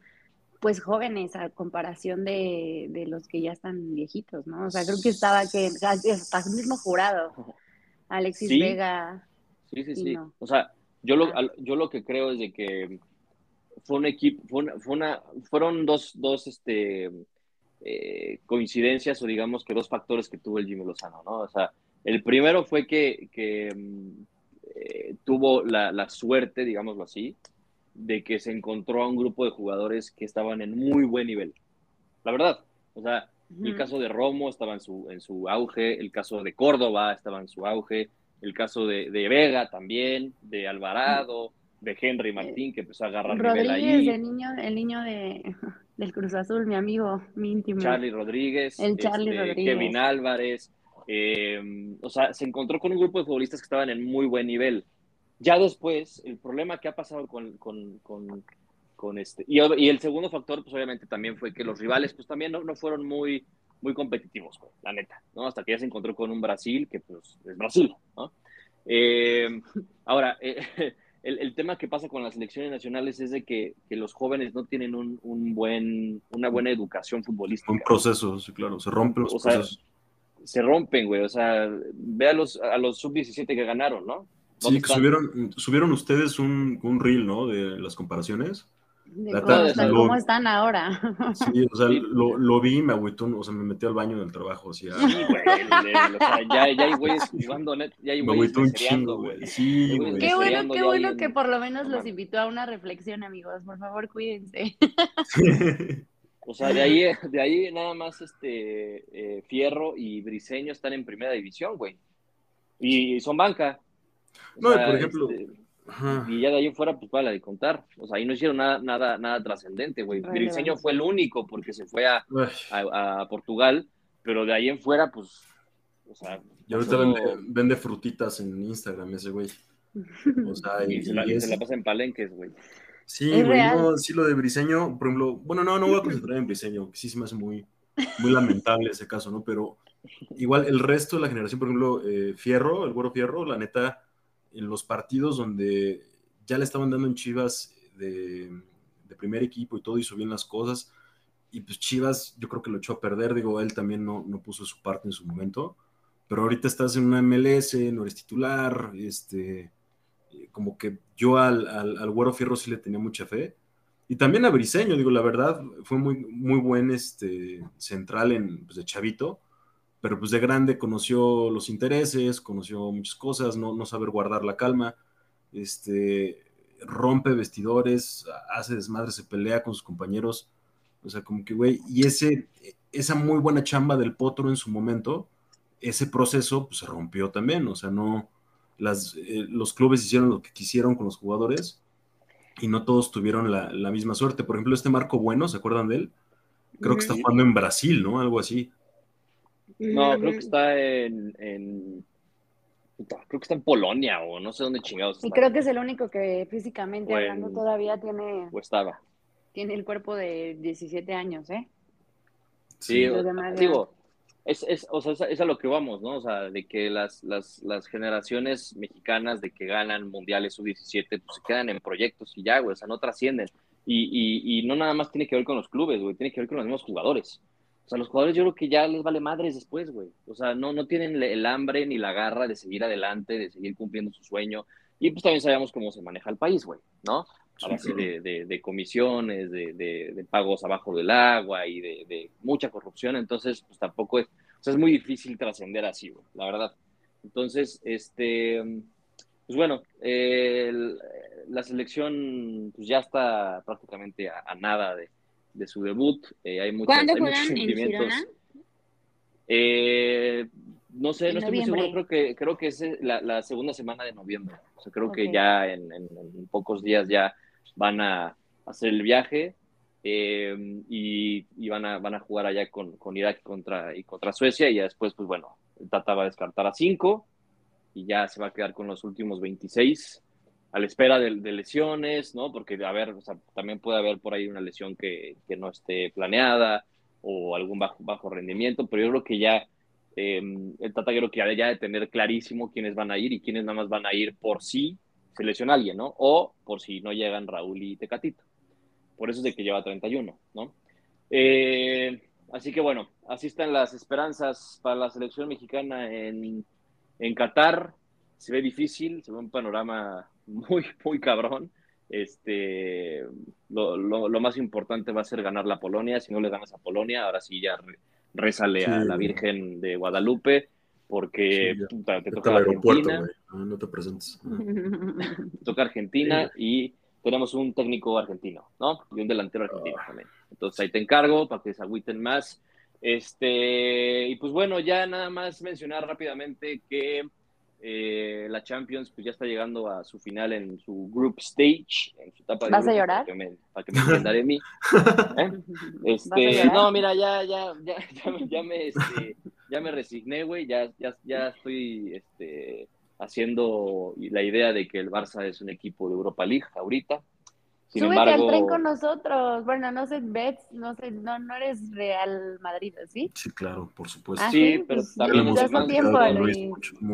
pues jóvenes a comparación de, de, los que ya están viejitos, ¿no? O sea, creo que estaba que hasta el mismo jurado, Alexis Vega. Sí, sí, sí. O sea, yo lo, yo lo que creo es de que fue un equipo, fue una, fueron dos, dos este, eh, coincidencias o digamos que dos factores que tuvo el Jimmy Lozano, ¿no? O sea, el primero fue que, que mm, eh, tuvo la, la, suerte, digámoslo así, de que se encontró a un grupo de jugadores que estaban en muy buen nivel. La verdad, o sea, el caso de Romo estaba en su, en su auge, el caso de Córdoba estaba en su auge, el caso de, de Vega también, de Alvarado, de Henry Martín, que empezó a agarrar nivel ahí. El niño, el niño de, del Cruz Azul, mi amigo, mi íntimo. Charlie Rodríguez, el Charlie este, Rodríguez. Kevin Álvarez. Eh, o sea, se encontró con un grupo de futbolistas que estaban en muy buen nivel. Ya después, el problema que ha pasado con, con, con, con este, y, y, el segundo factor, pues obviamente también fue que los rivales, pues también no, no fueron muy, muy competitivos, la neta, ¿no? Hasta que ya se encontró con un Brasil que, pues, es Brasil, ¿no? Eh, ahora, eh, el, el, tema que pasa con las selecciones nacionales es de que, que los jóvenes no tienen un, un, buen, una buena educación futbolística. Un proceso, sí, claro, se rompen los o procesos. Sea, se rompen, güey, o sea, ve a los, a los sub-17 que ganaron, ¿no? Sí, que subieron, subieron ustedes un, un reel, ¿no? De las comparaciones. De cómo, están, ¿Cómo, están, ahora? Sí, o sea, lo, lo, vi, me agüitó, o sea, me metí al baño del trabajo. Así, sí, güey, o sea, ya, ya hay güeyes jugando net, ya hay Me agüitó un chingo, güey. Sí, güey. Qué bueno, qué bueno que por lo menos los invitó a una reflexión, amigos. Por favor, cuídense. O sea, de ahí, de ahí nada más este eh, Fierro y Briseño están en primera división, güey. Y son banca. No, sea, por ejemplo. Este, y ya de ahí fuera, pues para de contar. O sea, ahí no hicieron nada, nada, nada trascendente, güey. Briseño fue el único porque se fue a, a, a, Portugal, pero de ahí en fuera, pues. O sea. Y ahorita vende, vende, frutitas en Instagram ese güey. O sea, y, y, se, la, y es... se, la, pasa en palenques, güey. Sí, güey, no, sí, lo de Briseño, por ejemplo, bueno, no, no voy a concentrar en Briseño, que sí se me hace muy, muy lamentable ese caso, ¿no? Pero igual el resto de la generación, por ejemplo, eh, Fierro, el güero Fierro, la neta, en los partidos donde ya le estaban dando en Chivas de, de, primer equipo y todo, hizo bien las cosas. Y pues Chivas, yo creo que lo echó a perder. Digo, él también no, no puso su parte en su momento. Pero ahorita estás en una MLS, no eres titular. Este, como que yo al, al, al Güero Fierro sí le tenía mucha fe. Y también a Briseño, digo, la verdad, fue muy, muy buen este, central en, pues, de Chavito pero pues de grande conoció los intereses, conoció muchas cosas, no, no saber guardar la calma, este, rompe vestidores, hace desmadre, se pelea con sus compañeros, o sea, como que, güey, y ese, esa muy buena chamba del Potro en su momento, ese proceso pues, se rompió también, o sea, no, las, eh, los clubes hicieron lo que quisieron con los jugadores y no todos tuvieron la, la, misma suerte. Por ejemplo, este Marco Bueno, ¿se acuerdan de él? Creo que está jugando en Brasil, ¿no? Algo así. No, creo que está en, en, Creo que está en Polonia o no sé dónde chingados. Y creo que es el único que físicamente en, hablando todavía tiene. O estaba. Tiene el cuerpo de 17 años, ¿eh? Sí, digo, es, es, o sea, es, es, a lo que vamos, ¿no? O sea, de que las, las, las generaciones mexicanas de que ganan mundiales sub-17, pues se quedan en proyectos y ya, güey, o sea, no trascienden. Y, y, y no nada más tiene que ver con los clubes, güey, tiene que ver con los mismos jugadores. O sea, los jugadores yo creo que ya les vale madres después, güey. O sea, no, no tienen el hambre ni la garra de seguir adelante, de seguir cumpliendo su sueño. Y pues también sabemos cómo se maneja el país, güey, ¿no? A base de, de, de comisiones, de, de, pagos abajo del agua y de, mucha corrupción. Entonces, pues tampoco es, o sea, es muy difícil trascender así, güey, la verdad. Entonces, este, pues bueno, eh, la selección pues ya está prácticamente a, a nada de, de su debut. Eh, hay, muchas, ¿Cuándo hay muchos sentimientos. En eh, no sé, no estoy muy seguro, creo que, creo que es la, la, segunda semana de noviembre. O sea, creo okay. que ya en, en, en, pocos días ya van a hacer el viaje eh, y, y, van, a, van a jugar allá con, con Irak contra, y contra Suecia y ya después, pues bueno, Tata va a descartar a cinco y ya se va a quedar con los últimos 26 a la espera de, lesiones, ¿no? Porque, a ver, o sea, también puede haber por ahí una lesión que, no esté planeada o algún bajo, rendimiento, pero yo creo que ya eh, el Tata creo que ya de tener clarísimo quiénes van a ir y quiénes nada más van a ir por si se lesiona alguien, ¿no? O por si no llegan Raúl y Tecatito. Por eso es de que lleva 31, ¿no? Eh, así que bueno, así están las esperanzas para la selección mexicana en Qatar. Se ve difícil, se ve un panorama muy, muy cabrón. Este, lo, lo, lo, más importante va a ser ganar la Polonia. Si no le ganas a Polonia, ahora sí ya rezale sí. a la Virgen de Guadalupe. porque te toca Argentina. No, te presentes. toca Argentina y tenemos un técnico argentino, ¿no? Y un delantero argentino también. Entonces ahí te encargo para que se agüiten más. Este, y pues bueno, ya nada más mencionar rápidamente que eh, la Champions pues ya está llegando a su final en su group stage, en su etapa de ¿Vas a llorar? Para que me, para que me entienda de mí. ¿Eh? Este, no, mira, ya, ya, ya, ya, me, este, ya me resigné, güey, ya, ya, ya estoy este, haciendo la idea de que el Barça es un equipo de Europa League ahorita. Sin Súbete embargo, al tren con nosotros. Bueno, no sé, Bets, no sé, no, no eres Real Madrid, ¿sí? Sí, claro, por supuesto. ¿Ah, sí, pero pues, también, es, hace tiempo,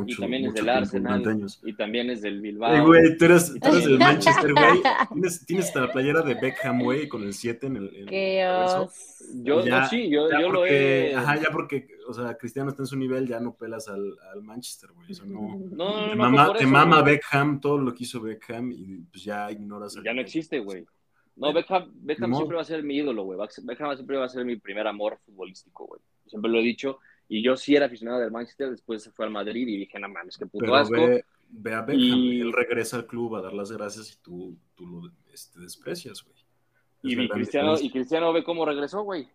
y también es del Arsenal. Y también es del Bilbao. Hey, güey, tú eres, tú eres del Manchester, güey. ¿Tienes, tienes hasta la playera de Beckham, güey, con el 7 en el. En Qué os... Yo, no, sí, yo, yo lo he. Ajá, ya porque, o sea, Cristiano está en su nivel, ya no pelas al, al Manchester, güey. Eso no. No, no, te mama, te mama Beckham, todo lo que hizo Beckham, y pues ya ignoras. Ya no existe, güey. No, Beckham, Beckham siempre va a ser mi ídolo, güey. Beckham siempre va a ser mi primer amor futbolístico, güey. Siempre lo he dicho. Y yo sí era aficionado del Manchester, después se fue al Madrid y dije, no mames, qué puto asco. Ve, a Beckham, él regresa al club a dar las gracias y tú, tú lo este, desprecias, güey. Y, Cristiano, y Cristiano ve cómo regresó, güey.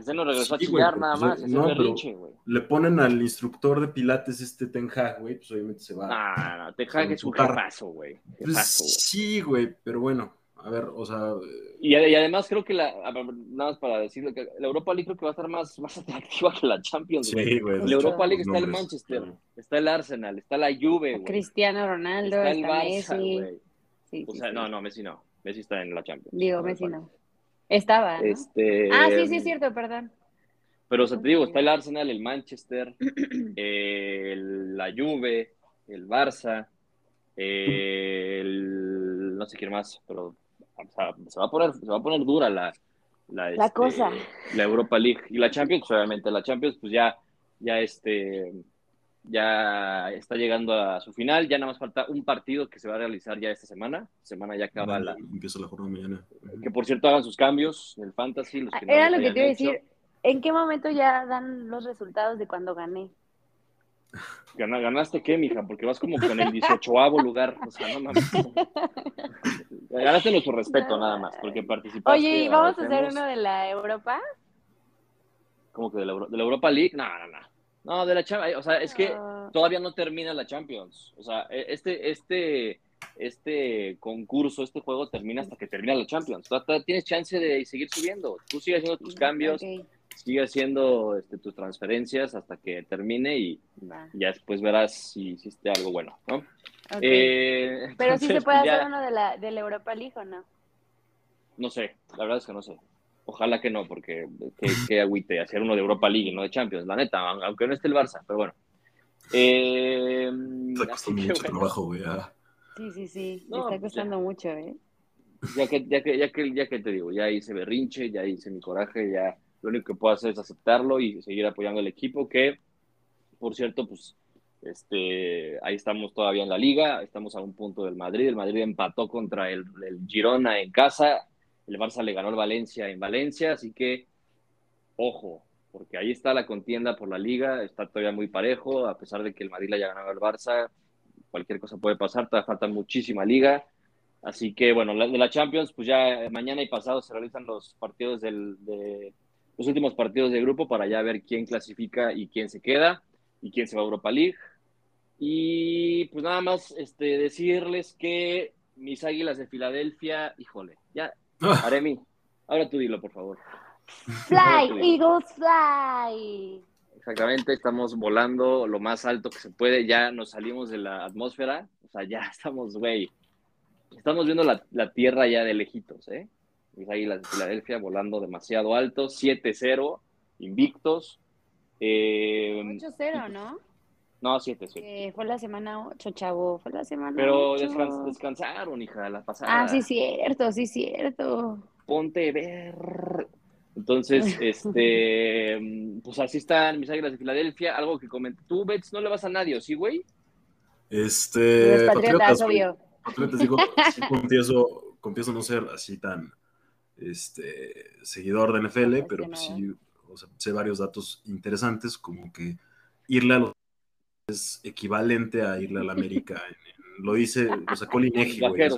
Cristiano regresó a chillar nada más. no, berrinche, le ponen al instructor de pilates este Ten Hag, güey, pues obviamente se va. No, no, Ten Hag es un jefazo, güey. Pues sí, güey, pero bueno, a ver, o sea. Y, además creo que la, nada más para decirlo, que la Europa League creo que va a estar más, más atractiva que la Champions. Sí, güey. la Europa League está el Manchester, está el Arsenal, está la Juve, güey. Cristiano Ronaldo, está el Barça, güey. Sí, o sea, no, no, Messi no. Messi está en la Champions. Digo, Messi no. Estaba. ¿no? Este, ah, sí, sí, es cierto, perdón. Pero o sea, te digo, está el Arsenal, el Manchester, el, la Juve, el Barça, el, no sé quién más, pero se va a poner, se va a poner dura la, la, este, cosa. La Europa League y la Champions, obviamente. La Champions, pues ya, ya este, ya está llegando a su final. Ya nada más falta un partido que se va a realizar ya esta semana. semana ya acaba la. Empieza la jornada mañana. Que por cierto hagan sus cambios en el fantasy. Los que Era lo que te iba a decir. ¿En qué momento ya dan los resultados de cuando gané? ¿Ganaste qué, mija? Porque vas como con el 18 lugar. O sea, no mames. Ganaste nuestro respeto, nada más, porque participaste. Oye, ¿y vamos a hacer uno de la Europa? ¿Cómo que de la, de la Europa League? No, no, no. No, de la Champions. O sea, es que ah. todavía no termina la Champions. O sea, e, este, este, este concurso, este juego termina hasta que termina la Champions. Todavía tienes chance de seguir subiendo. Tú sigues haciendo tus cambios, sigue haciendo este, tus transferencias hasta que termine y ya después verás si hiciste algo bueno, ¿no? Eh, Pero sí se puede hacer uno de la, de la Europa League o no? No sé, la verdad es que no sé. Ojalá que no, porque que, agüite hacer uno de Europa League, no de Champions, la neta, aunque no esté el Barça, pero bueno. Eh, mucho trabajo, güey. Sí, sí, sí, está costando mucho, ¿eh? Ya que, ya, que, ya, que, ya que te digo, ya hice berrinche, ya hice mi coraje, ya lo único que puedo hacer es aceptarlo y seguir apoyando al equipo que, por cierto, pues este, ahí estamos todavía en la liga, estamos a un punto del Madrid, el Madrid empató contra el, Girona en casa, el Barça le ganó al Valencia en Valencia, así que ojo, porque ahí está la contienda por la liga, está todavía muy parejo, a pesar de que el Madrid le haya ganado al Barça, cualquier cosa puede pasar, todavía falta muchísima liga. Así que bueno, de la Champions, pues ya mañana y pasado se realizan los partidos del, de, los últimos partidos de grupo para ya ver quién clasifica y quién se queda y quién se va a Europa League. Y pues nada más este, decirles que mis águilas de Filadelfia, híjole, ya, ah. Aremi, ahora tú dilo, por favor. Fly, Eagles, fly. Exactamente, estamos volando lo más alto que se puede, ya nos salimos de la atmósfera, o sea, ya estamos, güey, estamos viendo la, la tierra ya de lejitos, ¿eh? mis Águilas de Filadelfia volando demasiado alto, 7-0, invictos. Eh, 8-0, ¿no? No, 7-0. Eh, fue la semana 8, chavo, fue la semana Pero descansaron, hija, la pasada. Ah, sí, cierto, sí, cierto. Ponte ver. Entonces, este, pues así están mis Águilas de Filadelfia. Algo que comenté. Tú, Bets, no le vas a nadie, ¿sí, güey? Este. Los patriotas, obvio. Patriotas, digo, sí, confieso, confieso no ser así tan este, seguidor de NFL, pero pues sí, sé varios datos interesantes, como que irle a los es equivalente a irle a la América. lo dice, lo sacó Linegi, güey.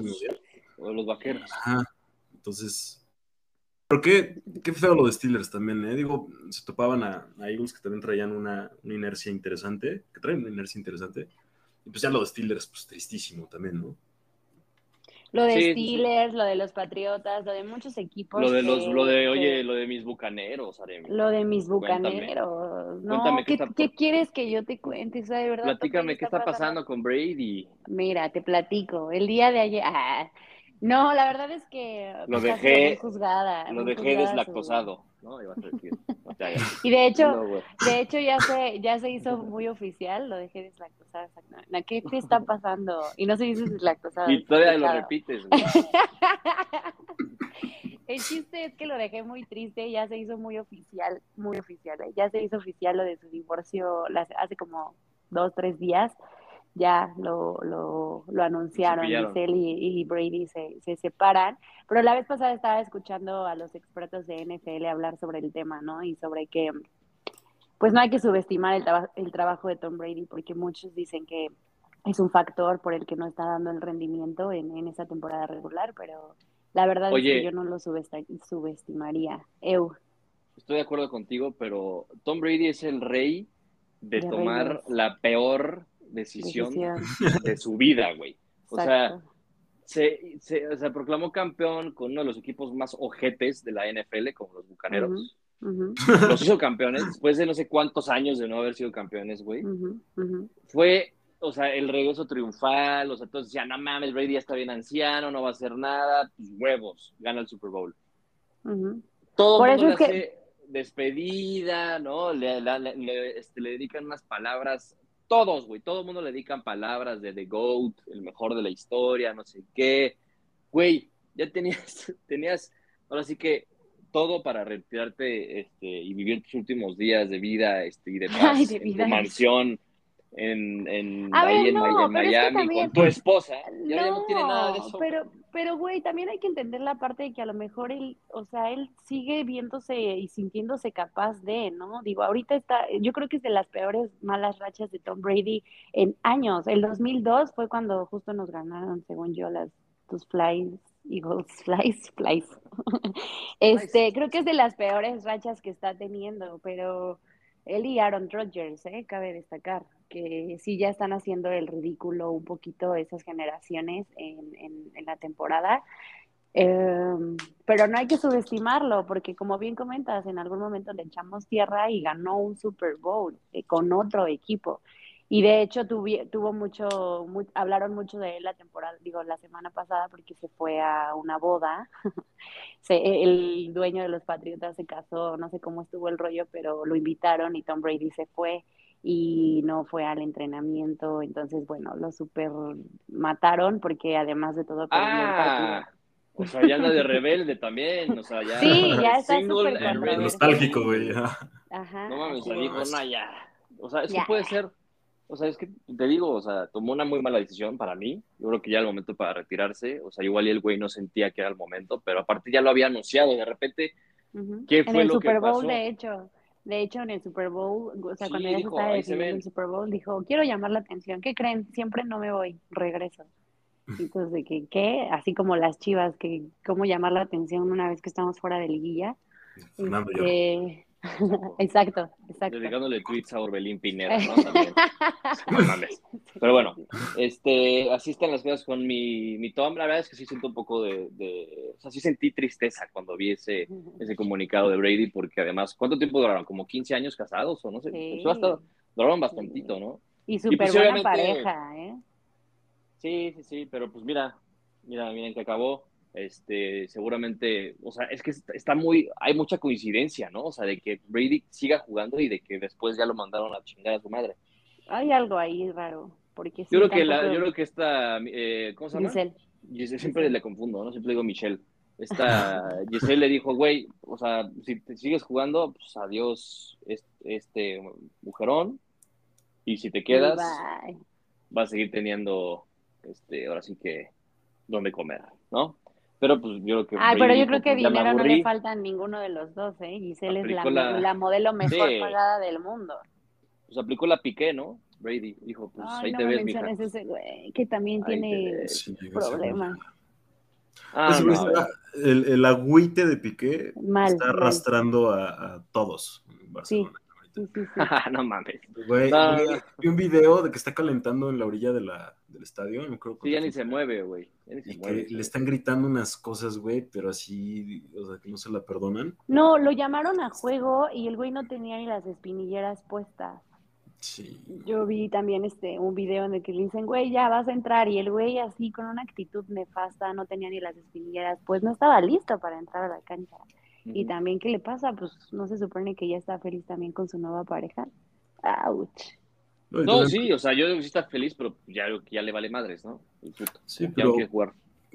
O los vaqueros. Ajá. Entonces, pero qué, qué, feo lo de Steelers también, ¿eh? Digo, se topaban a, a Eagles que también traían una, una, inercia interesante, que traen una inercia interesante. Y pues ya lo de Steelers, pues tristísimo también, ¿no? Lo de Steelers, lo de los Patriotas, lo de muchos equipos. Lo de los, lo de, oye, lo de mis bucaneros, Aremi. Lo de mis bucaneros. No, ¿qué, ¿qué, quieres que yo te cuente? de verdad, Platícame qué está, pasando? con Brady. Mira, te platico. El día de ayer. Ah, no, la verdad es que. Lo dejé. Juzgada, lo dejé deslactosado. ¿no? y de hecho, de hecho ya se, ya se hizo muy oficial, lo dejé deslactosado. ¿Qué te está pasando? Y no se dice deslactosado. Y todavía lo repites. El chiste es que lo dejé muy triste, ya se hizo muy oficial, muy oficial, ¿eh? ya se hizo oficial lo de su divorcio hace como dos, tres días ya lo, lo, lo anunciaron, Giselle y, y, Brady se, se, separan, pero la vez pasada estaba escuchando a los expertos de NFL hablar sobre el tema, ¿no? Y sobre que, pues no hay que subestimar el, el trabajo de Tom Brady, porque muchos dicen que es un factor por el que no está dando el rendimiento en, en esa temporada regular, pero la verdad es que yo no lo subestimaría. Eu. Estoy de acuerdo contigo, pero Tom Brady es el rey de, tomar la peor decisión, de su vida, güey. O sea, se, se, proclamó campeón con uno de los equipos más ojetes de la NFL, como los Bucaneros. Los hizo campeones después de no sé cuántos años de no haber sido campeones, güey. Fue, o sea, el regreso triunfal, o sea, todos decían, no mames, Brady ya está bien anciano, no va a hacer nada, pues huevos, gana el Super Bowl. Todo el mundo le hace despedida, ¿no? Le, este, le dedican unas palabras todos, güey, todo el mundo le dedican palabras de The GOAT, el mejor de la historia, no sé qué. Güey, ya tenías, tenías, ahora sí que todo para retirarte este, y vivir tus últimos días de vida este, y de paz en tu mansión en, en, ahí en, Miami con tu esposa. No, tiene nada de eso. Pero, pero, güey, también hay que entender la parte de que a lo mejor él, o sea, él sigue viéndose y sintiéndose capaz de, ¿no? Digo, ahorita está, yo creo que es de las peores malas rachas de Tom Brady en años. El 2002 fue cuando justo nos ganaron, según yo, las tus flies, Eagles, flies, flies. este, creo que es de las peores rachas que está teniendo, pero él y Aaron Rodgers, ¿eh? cabe destacar que sí ya están haciendo el ridículo un poquito esas generaciones en, en, la temporada. Em, pero no hay que subestimarlo, porque como bien comentas, en algún momento le echamos tierra y ganó un Super Bowl eh, con otro equipo. Y de hecho tuvo mucho, hablaron mucho de él la temporada, digo, la semana pasada porque se fue a una boda. el dueño de los Patriotas se casó, no sé cómo estuvo el rollo, pero lo invitaron y Tom Brady se fue y no fue al entrenamiento, entonces bueno, lo super mataron porque además de todo perdió el partido. Ah, o sea, ya anda de rebelde también, o sea, ya. Sí, ya está súper nostálgico, güey. Ajá. No mames, o dijo, no, ya. O sea, eso puede ser, o sea, es que te digo, o sea, tomó una muy mala decisión para mí. Yo creo que ya era el momento para retirarse. O sea, igual y el güey no sentía que era el momento, pero aparte ya lo había anunciado. De repente, ¿qué fue lo Super que Bowl, pasó? De hecho, de hecho, en el Super Bowl, o sea, cuando ya se estaba definiendo el Super Bowl, dijo, quiero llamar la atención. ¿Qué creen? Siempre no me voy, regreso. Entonces, de que, ¿qué? Así como las chivas, que cómo llamar la atención una vez que estamos fuera de liguilla. Exacto, exacto. Dedicándole tweets a Orbelín Pineda, ¿no? También. Pero bueno, este, así están las cosas con mi, mi Tom. La verdad es que sí siento un poco de, de, O sea, sí sentí tristeza cuando vi ese, ese comunicado de Brady, porque además, ¿cuánto tiempo duraron? ¿Como 15 años casados o no sé? Sí. Pues duraron bastantito, ¿no? Y súper pues, buena pareja, ¿eh? Sí, sí, sí, pero pues mira, mira, miren que acabó este, seguramente, o sea, es que está muy, hay mucha coincidencia, ¿no? O sea, de que Brady siga jugando y de que después ya lo mandaron a chingar a su madre. Hay algo ahí raro, porque yo creo que la, yo creo que esta, eh, ¿cómo se llama? Giselle. Giselle siempre le confundo, ¿no? Siempre digo Michelle. Esta Giselle le dijo, güey, o sea, si te sigues jugando, pues adiós este, este mujerón, y si te quedas, vas a seguir teniendo, este, ahora sí que, donde comer, ¿no? Pero pues yo creo que. Ah, pero yo creo que dinero no le falta a ninguno de los dos, ¿eh? Giselle es la, la, modelo mejor pagada del mundo. pues aplicó la piqué, ¿no? Brady dijo, pues ahí te ves, mija. ese güey, que también tiene problemas. Ah, el, el, agüite de Piqué está arrastrando a, a, todos en Barcelona. Sí. no mames. Güey, vi un video de que está calentando en la orilla de la, del estadio. No creo sí, ya ni se mueve, güey. Y que le están gritando unas cosas, güey, pero así, o sea, que no se la perdonan. No, lo llamaron a juego y el güey no tenía ni las espinilleras puestas. Yo vi también este un video en el que le dicen, güey, ya vas a entrar, y el güey así con una actitud nefasta, no tenía ni las espinilleras, pues no estaba listo para entrar a la cancha. Y también, ¿qué le pasa? Pues no se supone que ya está feliz también con su nueva pareja. ¡Auch! No, sí, o sea, yo sí está feliz, pero ya, ya le vale madres, ¿no? Sí, pero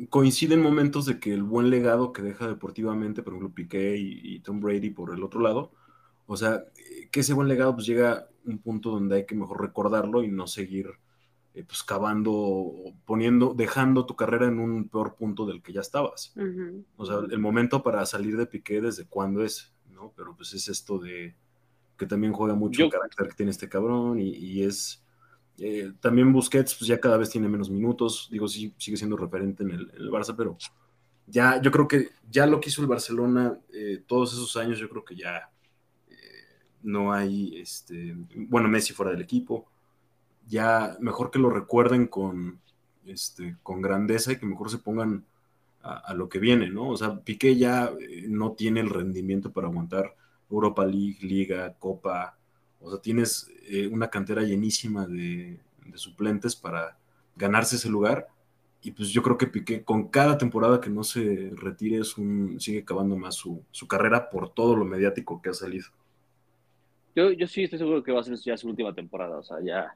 coinciden momentos de que el buen legado que deja deportivamente, por ejemplo, Piqué y Tom Brady por el otro lado, o sea, que ese buen legado pues llega a un punto donde hay que mejor recordarlo y no seguir eh, pues cavando, poniendo, dejando tu carrera en un peor punto del que ya estabas. O sea, el momento para salir de Piqué desde cuándo es, ¿no? Pero pues es esto de que también juega mucho el carácter que tiene este cabrón y, es... Eh, también Busquets pues ya cada vez tiene menos minutos, digo, sí, sigue siendo referente en el, en el Barça, pero ya yo creo que ya lo que hizo el Barcelona eh, todos esos años, yo creo que ya no hay, este, bueno, Messi fuera del equipo, ya mejor que lo recuerden con, este, con grandeza y que mejor se pongan a, lo que viene, ¿no? O sea, Piqué ya eh, no tiene el rendimiento para aguantar Europa League, Liga, Copa, o sea, tienes eh, una cantera llenísima de, suplentes para ganarse ese lugar. Y pues yo creo que Piqué, con cada temporada que no se retire, es un, sigue acabando más su, su carrera por todo lo mediático que ha salido. Yo, yo sí estoy seguro que va a ser ya su última temporada, o sea, ya,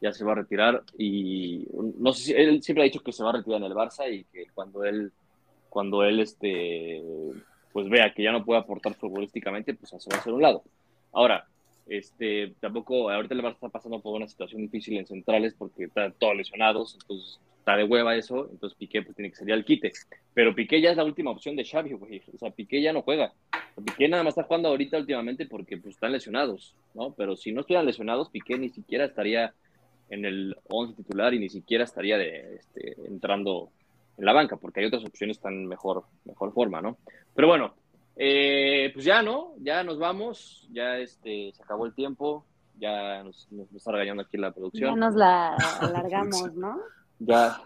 ya se va a retirar y no sé si él siempre ha dicho que se va a retirar en el Barça y que cuando él cuando él este pues vea que ya no puede aportar futbolísticamente, pues se va a hacer un lado. Ahora, este tampoco ahorita el Barça está pasando por una situación difícil en centrales porque están todos lesionados, entonces está de hueva eso, entonces Piqué pues tiene que salir al quite. Pero Piqué ya es la última opción de Xavi, güey. O sea, Piqué ya no juega. Piqué nada más está jugando ahorita últimamente porque pues están lesionados, ¿no? Pero si no estuvieran lesionados, Piqué ni siquiera estaría en el 11 titular y ni siquiera estaría de, este, entrando en la banca, porque hay otras opciones tan mejor, mejor forma, ¿no? Pero bueno, eh, pues ya, ¿no? Ya nos vamos, ya este, se acabó el tiempo, ya nos, nos está regañando aquí la producción. Ya nos la alargamos, ¿no? ya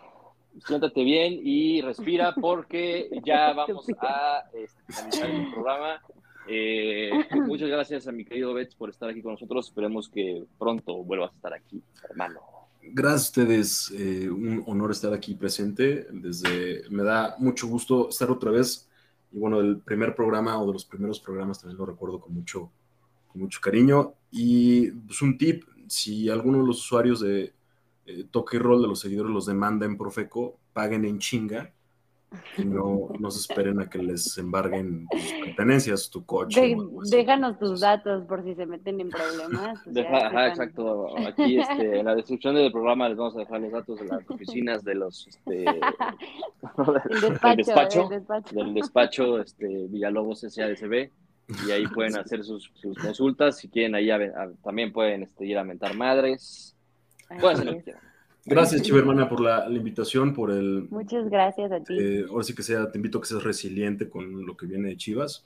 siéntate bien y respira porque ya vamos a este, el programa. Eh, muchas gracias a mi querido Betts por estar aquí con nosotros. Esperemos que pronto vuelvas a estar aquí, hermano. Gracias a ustedes, eh, un honor estar aquí presente. Desde me da mucho gusto estar otra vez. Y bueno, el primer programa o de los primeros programas también lo recuerdo con mucho, con mucho cariño. Y pues un tip, si alguno de los usuarios de eh, toque y rol de los seguidores los demanda en Profeco, paguen en chinga no, no se esperen a que les embarguen tus pertenencias, tu coche. déjanos tus datos por si se meten en problemas. exacto. Aquí este, en la descripción del programa les vamos a dejar los datos de las oficinas de los este, del despacho, del despacho, este, Villalobos SADCB y ahí pueden hacer sus, consultas. Si quieren, ahí también pueden este, ir a mentar madres. Gracias, Chiva hermana, por la, invitación, por el... Muchas gracias a ti. Eh, ahora sí que sea, te invito a que seas resiliente con lo que viene de Chivas.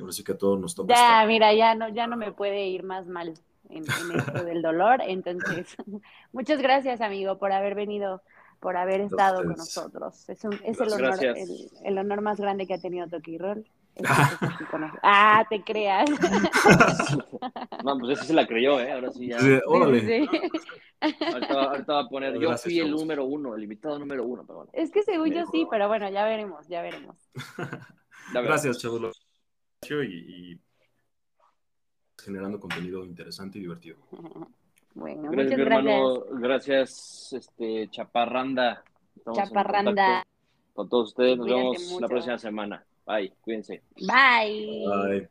Ahora sí que a todos nos toca. Ya, mira, ya no, ya no me puede ir más mal en, esto del dolor. Entonces, muchas gracias, amigo, por haber venido, por haber estado con nosotros. Es, es el, honor, el, honor más grande que ha tenido Toki Roll. ah, te creas. no, pues esa se la creyó, ¿eh? Ahora sí ya. órale. Ahorita, va a poner, yo fui el número uno, el invitado número uno, pero bueno. Es que según yo sí, pero bueno, ya veremos, ya veremos. Gracias, Chabulo. Y, y, generando contenido interesante y divertido. Bueno, gracias, muchas gracias. Gracias, este, Chaparranda. Chaparranda. Con todos ustedes, nos vemos la próxima semana. Bye, cuídense. Bye. Bye.